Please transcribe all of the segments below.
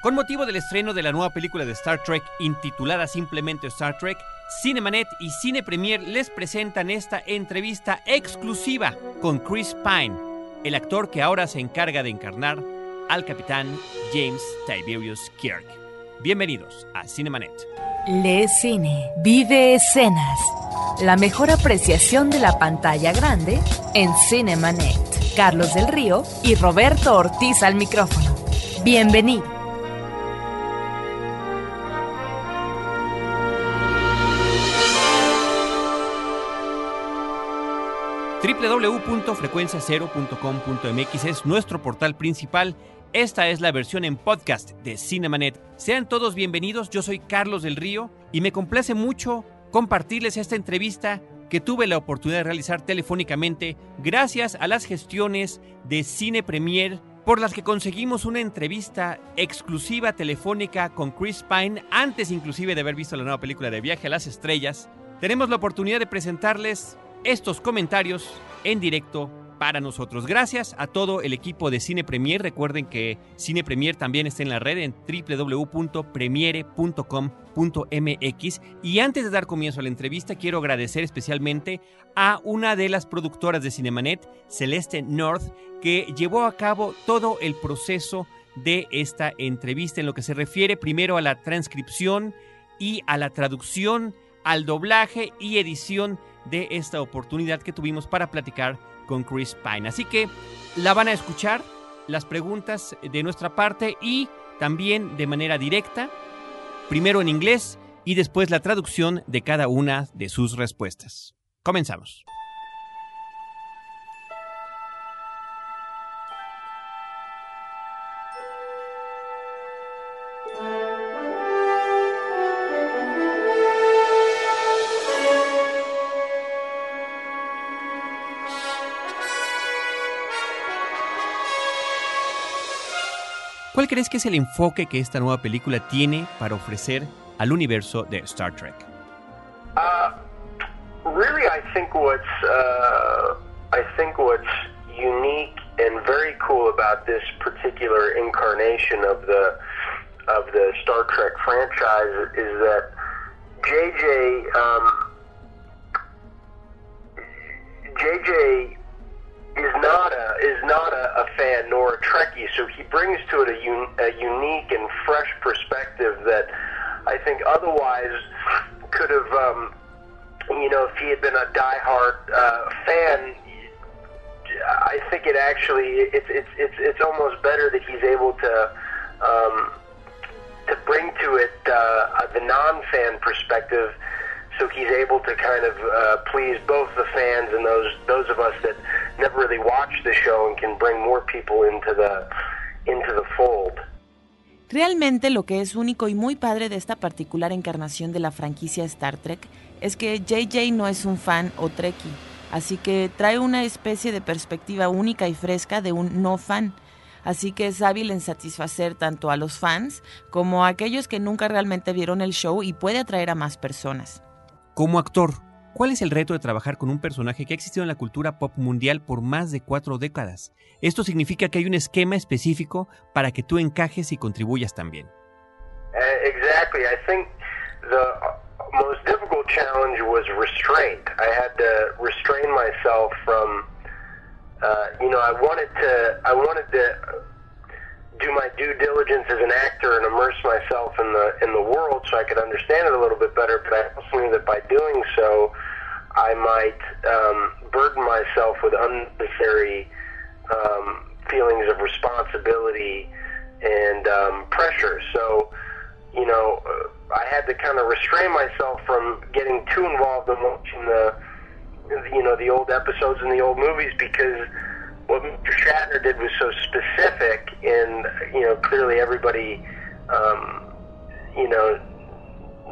Con motivo del estreno de la nueva película de Star Trek intitulada simplemente Star Trek, Cinemanet y Cine Premier les presentan esta entrevista exclusiva con Chris Pine, el actor que ahora se encarga de encarnar al capitán James Tiberius Kirk. Bienvenidos a Cinemanet. Le cine, vive escenas. La mejor apreciación de la pantalla grande en Cinemanet. Carlos del Río y Roberto Ortiz al micrófono. Bienvenido. www.frecuenciacero.com.mx es nuestro portal principal. Esta es la versión en podcast de Cinemanet. Sean todos bienvenidos, yo soy Carlos del Río y me complace mucho compartirles esta entrevista que tuve la oportunidad de realizar telefónicamente gracias a las gestiones de Cine Premier por las que conseguimos una entrevista exclusiva telefónica con Chris Pine antes inclusive de haber visto la nueva película de Viaje a las Estrellas. Tenemos la oportunidad de presentarles estos comentarios en directo para nosotros. Gracias a todo el equipo de Cine Premier. Recuerden que Cine Premier también está en la red en www.premiere.com.mx. Y antes de dar comienzo a la entrevista, quiero agradecer especialmente a una de las productoras de Cinemanet, Celeste North, que llevó a cabo todo el proceso de esta entrevista en lo que se refiere primero a la transcripción y a la traducción, al doblaje y edición de esta oportunidad que tuvimos para platicar con Chris Pine. Así que la van a escuchar, las preguntas de nuestra parte y también de manera directa, primero en inglés y después la traducción de cada una de sus respuestas. Comenzamos. Crees que es el enfoque que esta nueva película tiene para ofrecer al universo de Star Trek? Uh, really, I think what's uh, I think what's unique and very cool about this particular incarnation of the of the Star Trek franchise is that JJ um, JJ is not a is not a, a fan nor a Trekkie, so he brings to it a, un, a unique and fresh perspective that I think otherwise could have, um, you know, if he had been a diehard uh, fan. I think it actually it's it's it's it's almost better that he's able to um, to bring to it uh, the non-fan perspective Realmente lo que es único y muy padre de esta particular encarnación de la franquicia Star Trek es que JJ no es un fan o trekkie, así que trae una especie de perspectiva única y fresca de un no fan. Así que es hábil en satisfacer tanto a los fans como a aquellos que nunca realmente vieron el show y puede atraer a más personas. Como actor, ¿cuál es el reto de trabajar con un personaje que ha existido en la cultura pop mundial por más de cuatro décadas? Esto significa que hay un esquema específico para que tú encajes y contribuyas también. Uh, exactly. I think the most difficult challenge was restraint. I had to restrain myself do my due diligence as an actor and immerse myself in the in the world so I could understand it a little bit better. But I also knew that by doing so, I might um, burden myself with unnecessary um, feelings of responsibility and um, pressure. So, you know, I had to kind of restrain myself from getting too involved in watching the, you know, the old episodes and the old movies because what Mr. Shatner did was so specific, and you know, clearly everybody, um, you know,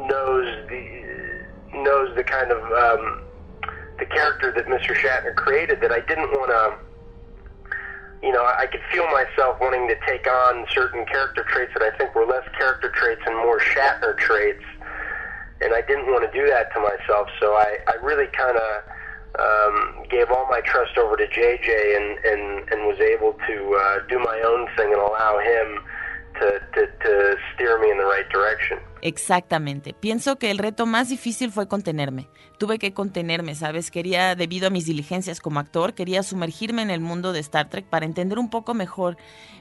knows the knows the kind of um, the character that Mr. Shatner created. That I didn't want to. You know, I could feel myself wanting to take on certain character traits that I think were less character traits and more Shatner traits, and I didn't want to do that to myself. So I, I really kind of um, gave all my trust over to JJ and, and, and was able to uh, do my own thing and allow him to, to, to steer me in the right direction. Exactamente. Pienso que el reto más difícil fue contenerme. Tuve que contenerme, ¿sabes? Quería, debido a mis diligencias como actor, quería sumergirme en el mundo de Star Trek para entender un poco mejor,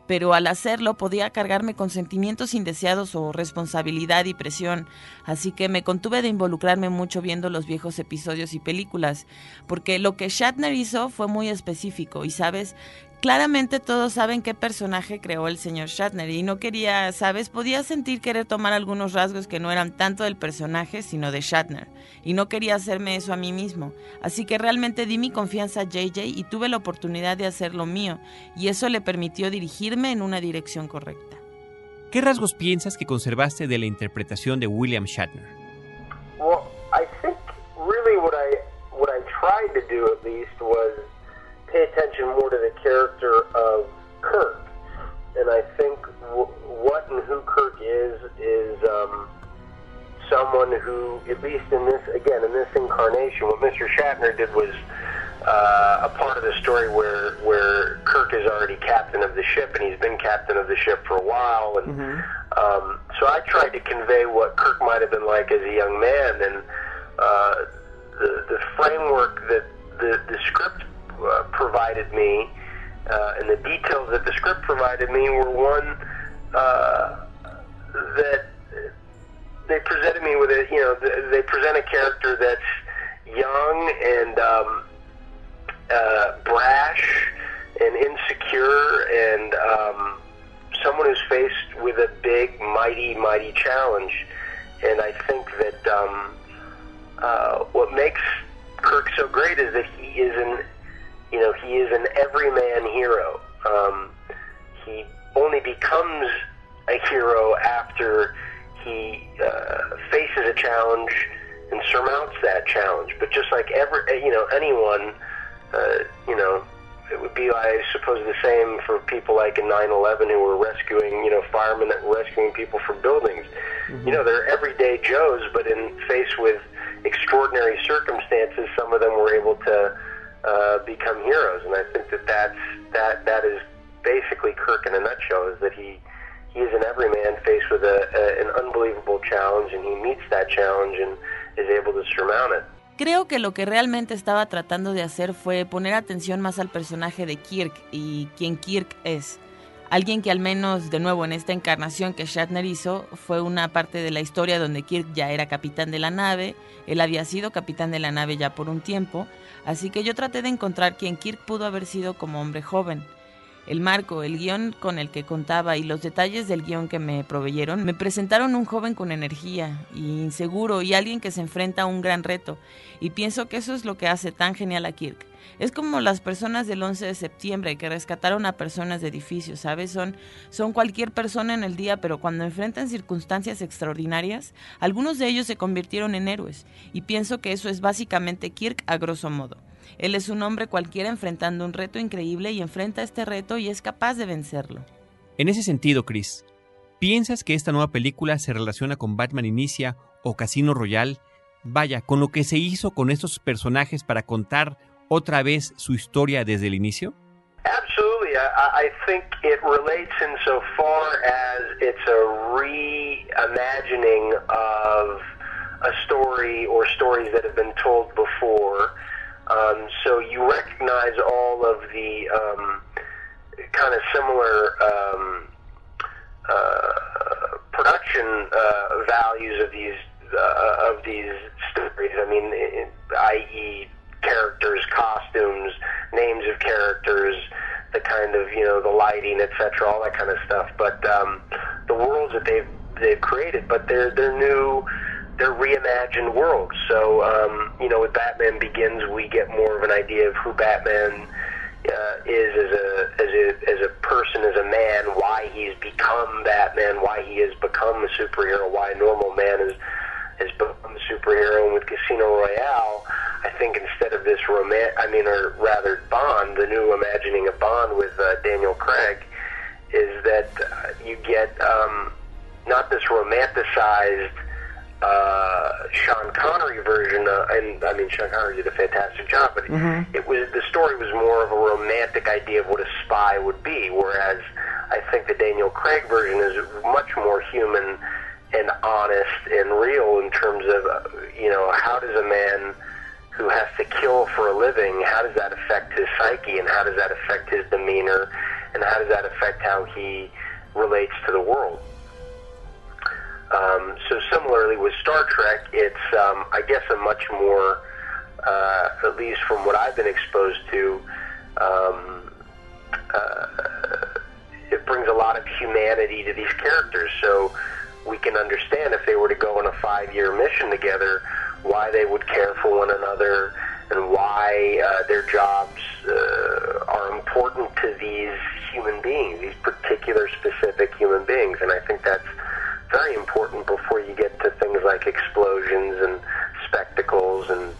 pero al hacerlo podía cargarme con sentimientos indeseados o responsabilidad y presión. Así que me contuve de involucrarme mucho viendo los viejos episodios y películas, porque lo que Shatner hizo fue muy específico y, ¿sabes? Claramente todos saben qué personaje creó el señor Shatner y no quería, ¿sabes? Podía sentir querer tomar algunos rasgos que no eran tanto del personaje, sino de Shatner. Y no quería hacerme eso a mí mismo. Así que realmente di mi confianza a JJ y tuve la oportunidad de hacer lo mío. Y eso le permitió dirigirme en una dirección correcta. ¿Qué rasgos piensas que conservaste de la interpretación de William Shatner? Well, I think really what I, what I tried to do at least was pay attention more to the character of Kirk. And I think w- what and who Kirk is is um, someone who, at least in this, again, in this incarnation, what Mr. Shatner did was uh, a part of the story where where Kirk is already captain of the ship, and he's been captain of the ship for a while, and um, so I tried to convey what Kirk might have been like as a young man, and uh, the the framework that the the script uh, provided me, uh, and the details that the script provided me were one uh, that they presented me with a you know they present a character that's young and um, uh, brash and insecure and um, someone who's faced with a big mighty mighty challenge. And I think that um, uh, what makes Kirk so great is that he is an you know he is an everyman hero um, he only becomes a hero after he uh, faces a challenge and surmounts that challenge. But just like every, you know, anyone, uh, you know, it would be, I suppose, the same for people like in 9/11 who were rescuing, you know, firemen that were rescuing people from buildings. You know, they're everyday Joes, but in faced with extraordinary circumstances, some of them were able to uh, become heroes. And I think that that's that that is basically Kirk in a nutshell. Is that he he is an everyman faced with a, a, an unbelievable challenge, and he meets that challenge and is able to surmount it. Creo que lo que realmente estaba tratando de hacer fue poner atención más al personaje de Kirk y quien Kirk es. Alguien que al menos, de nuevo, en esta encarnación que Shatner hizo, fue una parte de la historia donde Kirk ya era capitán de la nave, él había sido capitán de la nave ya por un tiempo, así que yo traté de encontrar quien Kirk pudo haber sido como hombre joven. El marco, el guion con el que contaba y los detalles del guion que me proveyeron me presentaron un joven con energía y inseguro y alguien que se enfrenta a un gran reto. Y pienso que eso es lo que hace tan genial a Kirk. Es como las personas del 11 de septiembre que rescataron a personas de edificios, ¿sabes? Son, son cualquier persona en el día, pero cuando enfrentan circunstancias extraordinarias, algunos de ellos se convirtieron en héroes. Y pienso que eso es básicamente Kirk a grosso modo. Él es un hombre cualquiera enfrentando un reto increíble y enfrenta este reto y es capaz de vencerlo. En ese sentido, Chris, ¿piensas que esta nueva película se relaciona con Batman Inicia o Casino Royale? Vaya, con lo que se hizo con estos personajes para contar otra vez su historia desde el inicio? Absolutely. I, I think it relates insofar as it's a reimagining of a story or stories that have been told before. Um, so you recognize all of the um, kind of similar um, uh, production uh, values of these uh, of these stories. I mean, i.e., characters, costumes, names of characters, the kind of you know the lighting, etc., all that kind of stuff. But um, the worlds that they've they've created, but they're they're new. They're reimagined worlds. So, um, you know, with Batman Begins, we get more of an idea of who Batman uh, is as a as a as a person, as a man, why he's become Batman, why he has become a superhero, why normal man is has become a superhero. And with Casino Royale, I think instead of this roman, I mean, or rather Bond, the new imagining of Bond with uh, Daniel Craig, is that uh, you get um, not this romanticized uh, Sean Connery version, uh, and I mean Sean Connery did a fantastic job, but it was the story was more of a romantic idea of what a spy would be, whereas I think the Daniel Craig version is much more human honest and real in terms of, uh, you know, how does a man who has to kill for a living, how does that affect his psyche and how does that affect his demeanor and how does that affect how he relates to the world? Um, so similarly with Star Trek, it's, um, I guess, a much more, uh, at least from what I've been exposed to, um, uh, it brings a lot of humanity to these characters. So we can understand if they were to go on a five-year mission together, why they would care for one another and why uh, their jobs uh, are important to these human beings, these particular specific human beings. And I think that's very important before you get to things like explosions and spectacles and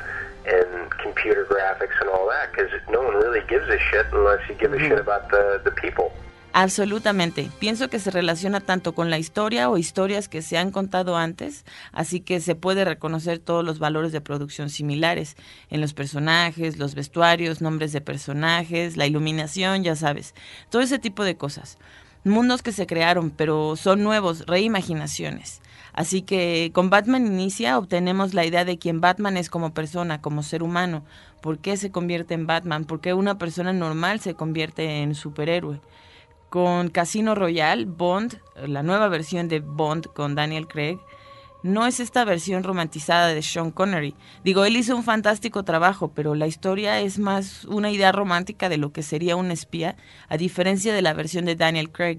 and computer graphics and all that because no one really gives a shit unless you give a shit about the, the people. Absolutamente. Pienso que se relaciona tanto con la historia o historias que se han contado antes, así que se puede reconocer todos los valores de producción similares en los personajes, los vestuarios, nombres de personajes, la iluminación, ya sabes, todo ese tipo de cosas. Mundos que se crearon, pero son nuevos, reimaginaciones. Así que con Batman Inicia obtenemos la idea de quién Batman es como persona, como ser humano, por qué se convierte en Batman, por qué una persona normal se convierte en superhéroe. Con Casino Royale, Bond, la nueva versión de Bond con Daniel Craig, no es esta versión romantizada de Sean Connery. Digo, él hizo un fantástico trabajo, pero la historia es más una idea romántica de lo que sería un espía, a diferencia de la versión de Daniel Craig,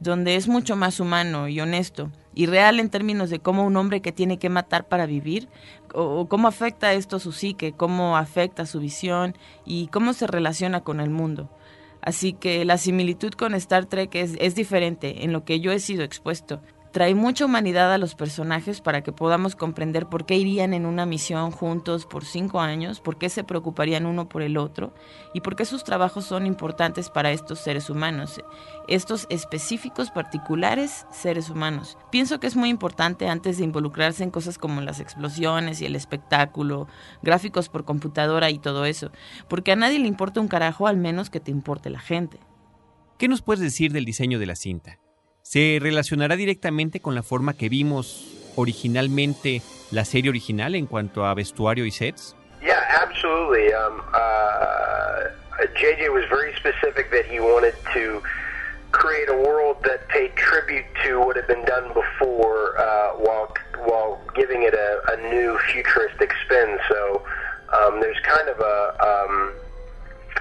donde es mucho más humano y honesto, y real en términos de cómo un hombre que tiene que matar para vivir, o, cómo afecta esto su psique, cómo afecta su visión y cómo se relaciona con el mundo. Así que la similitud con Star Trek es, es diferente en lo que yo he sido expuesto. Trae mucha humanidad a los personajes para que podamos comprender por qué irían en una misión juntos por cinco años, por qué se preocuparían uno por el otro y por qué sus trabajos son importantes para estos seres humanos, estos específicos particulares seres humanos. Pienso que es muy importante antes de involucrarse en cosas como las explosiones y el espectáculo, gráficos por computadora y todo eso, porque a nadie le importa un carajo al menos que te importe la gente. ¿Qué nos puedes decir del diseño de la cinta? ¿Se relacionará directamente con la forma que vimos originalmente la serie original en cuanto a vestuario y sets? Yeah, absolutely. Um, uh, JJ was very specific that he wanted to create a world that paid tribute to what had been done before, uh, while while giving it a, a new futuristic spin. So um, there's kind of a um,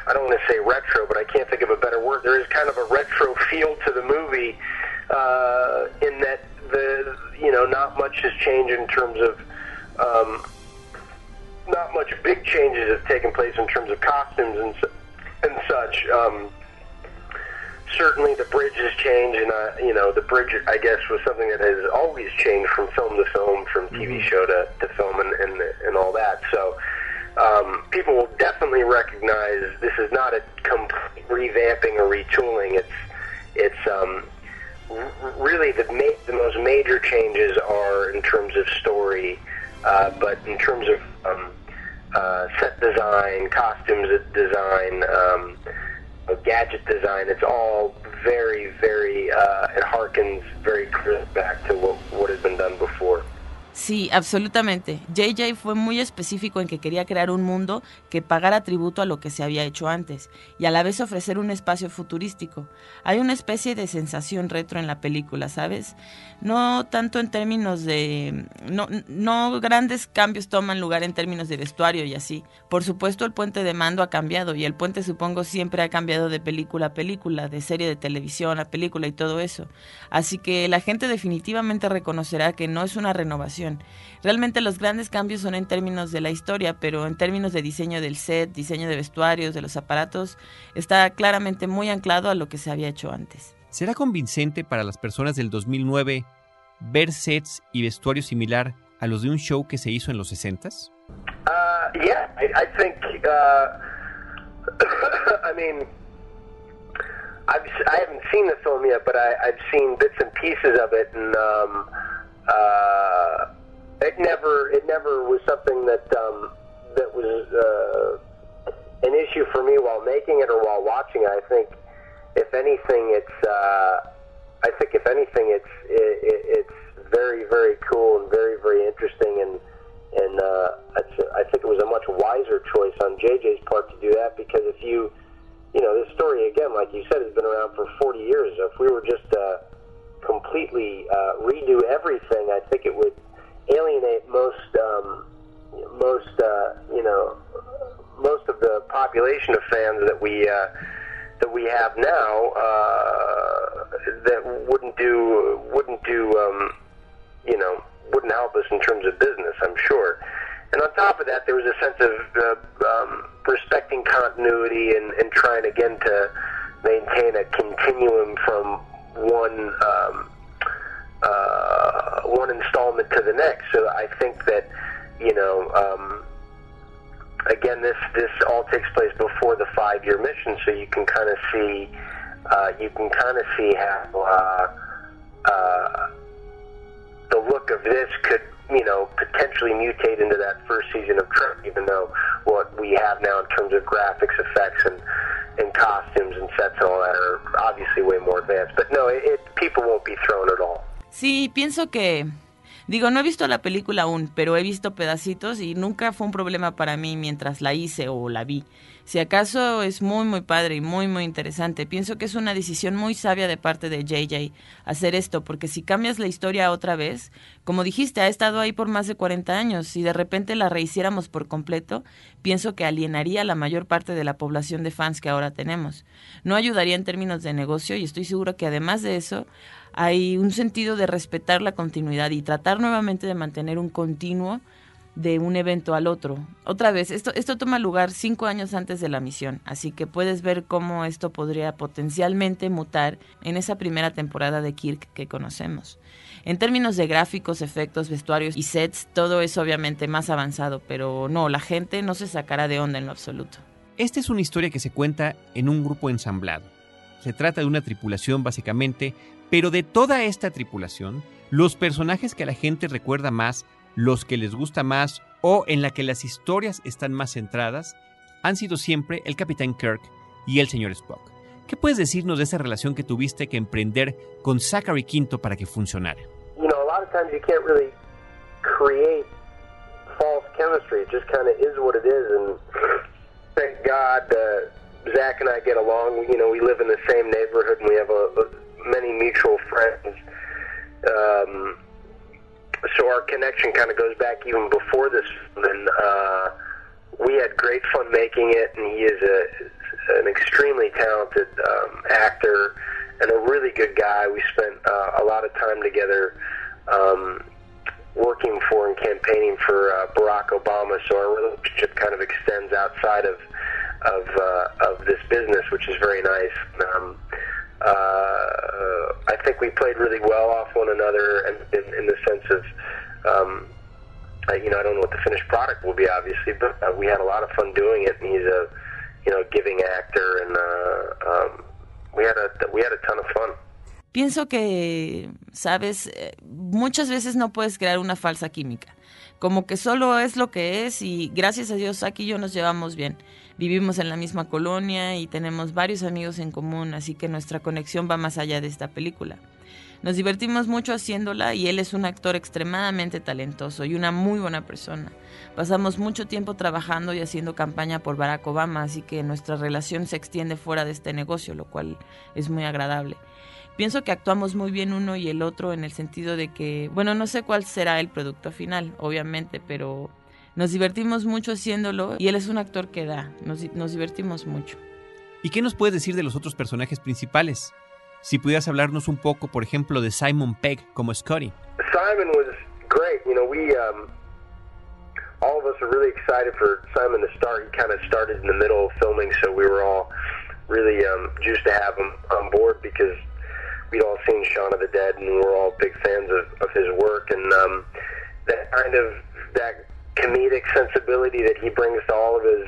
I don't want to say retro, but I can't think of a better word. There is kind of a retro feel to the movie uh, in that the you know not much has changed in terms of um, not much big changes have taken place in terms of costumes and and such. Um, certainly, the bridge has changed, and uh, you know the bridge I guess was something that has always changed from film to film, from TV show to, to film, and, and and all that. So. Um, people will definitely recognize this is not a complete revamping or retooling. It's it's um, really the ma- the most major changes are in terms of story, uh, but in terms of um, uh, set design, costumes design, um, gadget design, it's all very, very. Uh, it harkens very clearly back to what what has been done before. Sí, absolutamente. JJ fue muy específico en que quería crear un mundo que pagara tributo a lo que se había hecho antes y a la vez ofrecer un espacio futurístico. Hay una especie de sensación retro en la película, ¿sabes? No tanto en términos de... No, grandes cambios toman lugar en términos de vestuario y así. Por supuesto el puente de mando ha cambiado y el puente supongo siempre ha cambiado de película a película, de serie de televisión a película y todo eso. Así que la gente definitivamente reconocerá que no es una renovación Realmente los grandes cambios son en términos de la historia, pero en términos de diseño del set, diseño de vestuarios, de los aparatos, está claramente muy anclado a lo que se había hecho antes. ¿Será convincente para las personas del 2009 ver sets y vestuario similar a los de un show que se hizo en los 60s? Uh, yeah, I, I think. Uh, I mean, I've, I haven't seen the film yet, but I, I've seen bits and pieces of it, and um, uh, it never it never was something that um, that was uh, an issue for me while making it or while watching it. I think if anything, it's uh, I think if anything, it's it, it's very, very cool and very, very interesting. And and uh, I think it was a much wiser choice on JJ's part to do that because if you, you know, this story again, like you said, has been around for 40 years. If we were just uh, completely uh, redo everything, I think it would alienate most um, most uh, you know most of the population of fans that we uh, that we have now uh, that wouldn't do wouldn't do um, you know wouldn't help us in terms of business, I'm sure. And on top of that, there was a sense of uh, um, respecting continuity and, and trying again to maintain a continuum from one um, uh, one installment to the next. So I think that you know. Um, again, this this all takes place before the five year mission, so you can kind of see uh, you can kind of see how uh, uh, the look of this could you know potentially mutate into that first season of Trek, even though what we have now in terms of graphics, effects, and and costumes and sets and all that are obviously way more advanced. But no, it, it people won't be thrown at all. Sí, pienso que Digo, no he visto la película aún, pero he visto pedacitos y nunca fue un problema para mí mientras la hice o la vi. Si acaso es muy, muy padre y muy, muy interesante. Pienso que es una decisión muy sabia de parte de JJ hacer esto, porque si cambias la historia otra vez, como dijiste, ha estado ahí por más de 40 años. Si de repente la rehiciéramos por completo, pienso que alienaría a la mayor parte de la población de fans que ahora tenemos. No ayudaría en términos de negocio y estoy seguro que además de eso, hay un sentido de respetar la continuidad y tratar nuevamente de mantener un continuo de un evento al otro. Otra vez, esto, esto toma lugar cinco años antes de la misión, así que puedes ver cómo esto podría potencialmente mutar en esa primera temporada de Kirk que conocemos. En términos de gráficos, efectos, vestuarios y sets, todo es obviamente más avanzado, pero no, la gente no se sacará de onda en lo absoluto. Esta es una historia que se cuenta en un grupo ensamblado. Se trata de una tripulación básicamente pero de toda esta tripulación, los personajes que la gente recuerda más, los que les gusta más o en la que las historias están más centradas, han sido siempre el Capitán Kirk y el señor Spock. ¿Qué puedes decirnos de esa relación que tuviste que emprender con Zachary Quinto para que funcionara? You know, a lot of times you can't really create false chemistry. It just is what it is, and thank God uh, and I get along. You know, we live in the same neighborhood, and we have a many mutual friends. Um, so our connection kind of goes back even before this. And uh, we had great fun making it, and he is a, an extremely talented um, actor and a really good guy. We spent uh, a lot of time together um, working for and campaigning for uh, Barack Obama. So our relationship kind of extends outside of of uh, of this business, which is very nice. Um, uh, I think we played really well off one another, and in, in the sense of, um, I, you know, I don't know what the finished product will be, obviously, but uh, we had a lot of fun doing it. And he's a, you know, giving actor, and uh, um, we had a we had a ton of fun. Pienso que, sabes, eh, muchas veces no puedes crear una falsa química. Como que solo es lo que es y gracias a Dios aquí yo nos llevamos bien vivimos en la misma colonia y tenemos varios amigos en común, así que nuestra conexión va más allá de esta película. Nos divertimos mucho haciéndola y él es un actor extremadamente talentoso y una muy buena persona. Pasamos mucho tiempo trabajando y haciendo campaña por Barack Obama, así que nuestra relación se extiende fuera de este negocio, lo cual es muy agradable. Pienso que actuamos muy bien uno y el otro en el sentido de que, bueno, no sé cuál será el producto final, obviamente, pero nos divertimos mucho haciéndolo y él es un actor que da, nos, nos divertimos mucho. ¿Y qué nos puedes decir de los otros personajes principales? Si pudieras hablarnos un poco, por ejemplo, de Simon Pegg como Scotty. Simon was great. You know, we um, all of us are really excited for Simon to start. He kind of started in the middle of filming, so we were all really um, juiced to have him on board because we'd all seen Shaun of the Dead, and we're all big fans of, of his work. And um, that kind of that comedic sensibility that he brings to all of his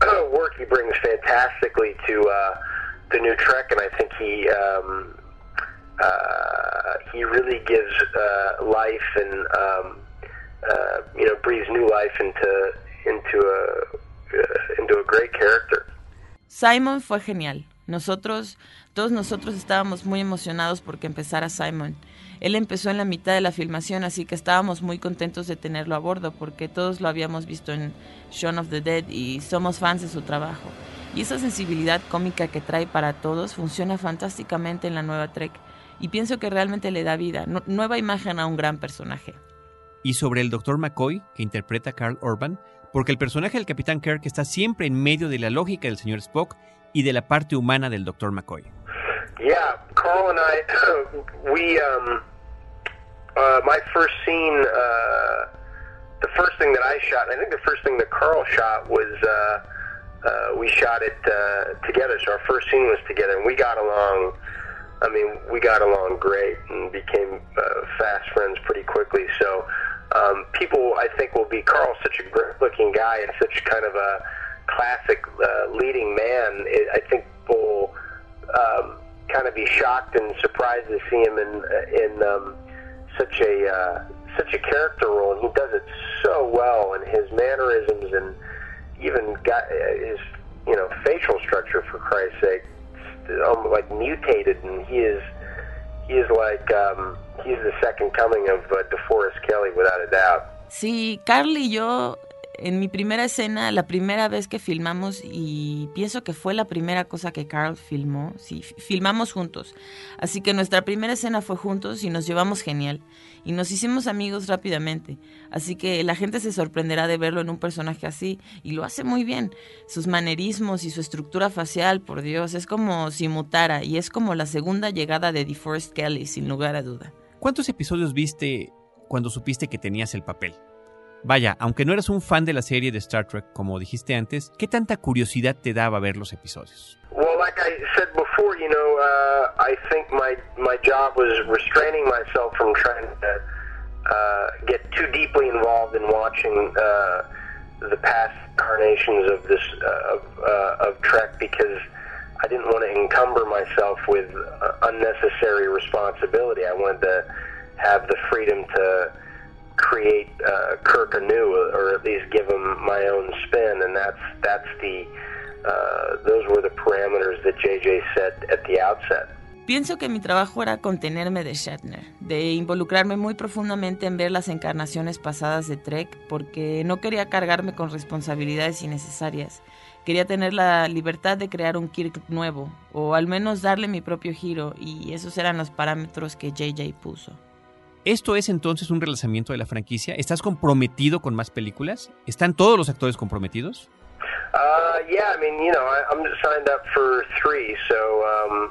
work. He brings fantastically to uh, the new Trek, and I think he um, uh, he really gives uh, life and um, uh, you know breathes new life into into a uh, into a great character. Simon fue genial. Nosotros, todos nosotros estábamos muy emocionados porque empezara Simon. Él empezó en la mitad de la filmación, así que estábamos muy contentos de tenerlo a bordo porque todos lo habíamos visto en Shaun of the Dead y somos fans de su trabajo. Y esa sensibilidad cómica que trae para todos funciona fantásticamente en la nueva Trek y pienso que realmente le da vida, nueva imagen a un gran personaje. Y sobre el Dr. McCoy, que interpreta Carl Urban, porque el personaje del Capitán Kirk está siempre en medio de la lógica del señor Spock y de la parte humana del Dr. McCoy. Yeah, Carl and I, we, um, uh, my first scene, uh, the first thing that I shot, I think the first thing that Carl shot was, uh, uh, we shot it uh, together. So our first scene was together, and we got along. I mean, we got along great and became uh, fast friends pretty quickly. So um, people, I think, will be Carl's such a great-looking guy and such kind of a classic uh, leading man. It, I think be shocked and surprised to see him in in um, such a uh, such a character role, and he does it so well, and his mannerisms and even got his you know facial structure for Christ's sake, um, like mutated, and he is he is like um, he's the second coming of uh, DeForest Kelly without a doubt. Sí, Carly yo en mi primera escena, la primera vez que filmamos, y pienso que fue la primera cosa que Carl filmó, sí, filmamos juntos. Así que nuestra primera escena fue juntos y nos llevamos genial. Y nos hicimos amigos rápidamente. Así que la gente se sorprenderá de verlo en un personaje así. Y lo hace muy bien. Sus manerismos y su estructura facial, por Dios, es como si mutara. Y es como la segunda llegada de DeForest Kelly, sin lugar a duda. ¿Cuántos episodios viste cuando supiste que tenías el papel? Vaya, aunque no eras un fan de la serie de Star Trek, como dijiste antes, ¿qué tanta curiosidad te daba ver los episodios? Well, like I said before, you know, uh, I think my my job was restraining myself from trying to uh, get too deeply involved in watching uh, the past incarnations of this of, of Trek because I didn't want to encumber myself with unnecessary responsibility. I wanted to have the freedom to create uh, Kirk anew, or at least give him my own spin, and that's that's the uh, those were the parameters that JJ set at the outset. Pienso que mi trabajo era contenerme de Shatner, de involucrarme muy profundamente en ver las encarnaciones pasadas de Trek, porque no quería cargarme con responsabilidades innecesarias. Quería tener la libertad de crear un Kirk nuevo, o al menos darle mi propio giro, y esos eran los parámetros que JJ puso. ¿Esto es entonces un relanzamiento de la franquicia? ¿Estás comprometido con más películas? ¿Están todos los actores comprometidos? Uh, yeah, I mean, you know, I, I'm signed up for three, so, um,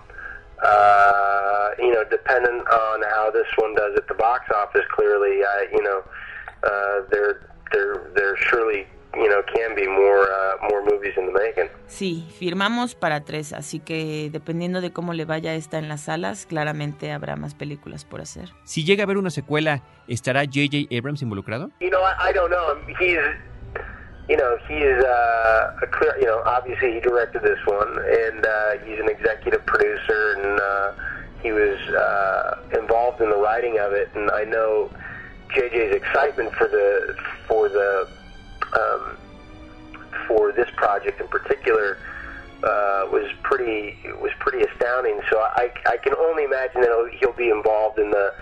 uh, you know, dependent on how this one does at the box office, clearly, I, you know, uh, there, there, there surely you know, can be more, uh, more movies in the making. Sí, firmamos para tres, así que dependiendo de cómo le vaya esta en las salas, claramente habrá más películas por hacer. Si llega a haber una secuela, ¿estará J.J. Abrams involucrado? You know, I, I don't know. He's, you know, he is uh, a clear, you know, obviously he directed this one, and uh, he's an executive producer, and uh, he was uh, involved in the writing of it, and I know JJ's excitement for the for the um, for this project in particular uh, was pretty was pretty astounding. So I, I can only imagine that he'll, be involved in the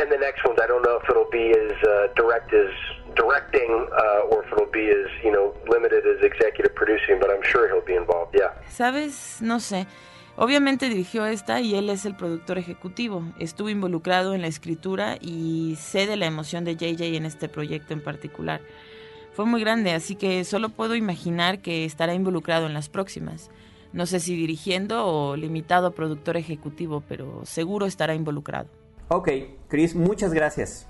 in the next ones. I don't know if it'll be as uh, direct as directing uh, or if it'll be as you know limited as executive producing, but I'm sure he'll be involved. Yeah. Sabes, no sé. Obviamente dirigió esta y él es el productor ejecutivo. Estuvo involucrado en la escritura y sé de la emoción de JJ en este proyecto en particular. Fue muy grande, así que solo puedo imaginar que estará involucrado en las próximas. No sé si dirigiendo o limitado productor ejecutivo, pero seguro estará involucrado. Ok, Chris, muchas gracias.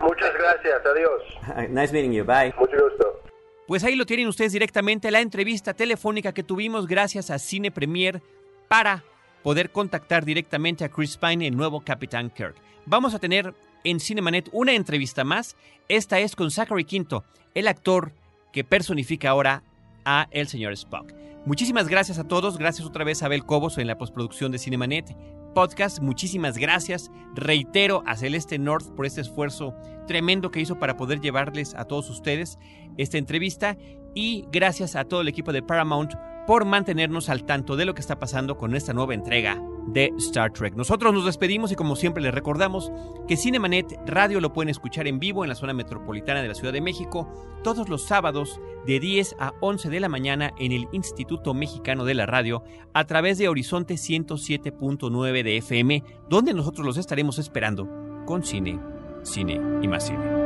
Muchas gracias, adiós. Nice meeting you, bye. Mucho gusto. Pues ahí lo tienen ustedes directamente, la entrevista telefónica que tuvimos gracias a Cine Premier para poder contactar directamente a Chris Pine, el nuevo Capitán Kirk. Vamos a tener en Cinemanet una entrevista más. Esta es con Zachary Quinto, el actor que personifica ahora a el señor Spock. Muchísimas gracias a todos, gracias otra vez a Abel Cobos en la postproducción de Cinemanet Podcast, muchísimas gracias. Reitero a Celeste North por este esfuerzo tremendo que hizo para poder llevarles a todos ustedes esta entrevista y gracias a todo el equipo de Paramount por mantenernos al tanto de lo que está pasando con esta nueva entrega de Star Trek. Nosotros nos despedimos y como siempre les recordamos que Cinemanet Radio lo pueden escuchar en vivo en la zona metropolitana de la Ciudad de México todos los sábados de 10 a 11 de la mañana en el Instituto Mexicano de la Radio a través de Horizonte 107.9 de FM, donde nosotros los estaremos esperando con cine, cine y más cine.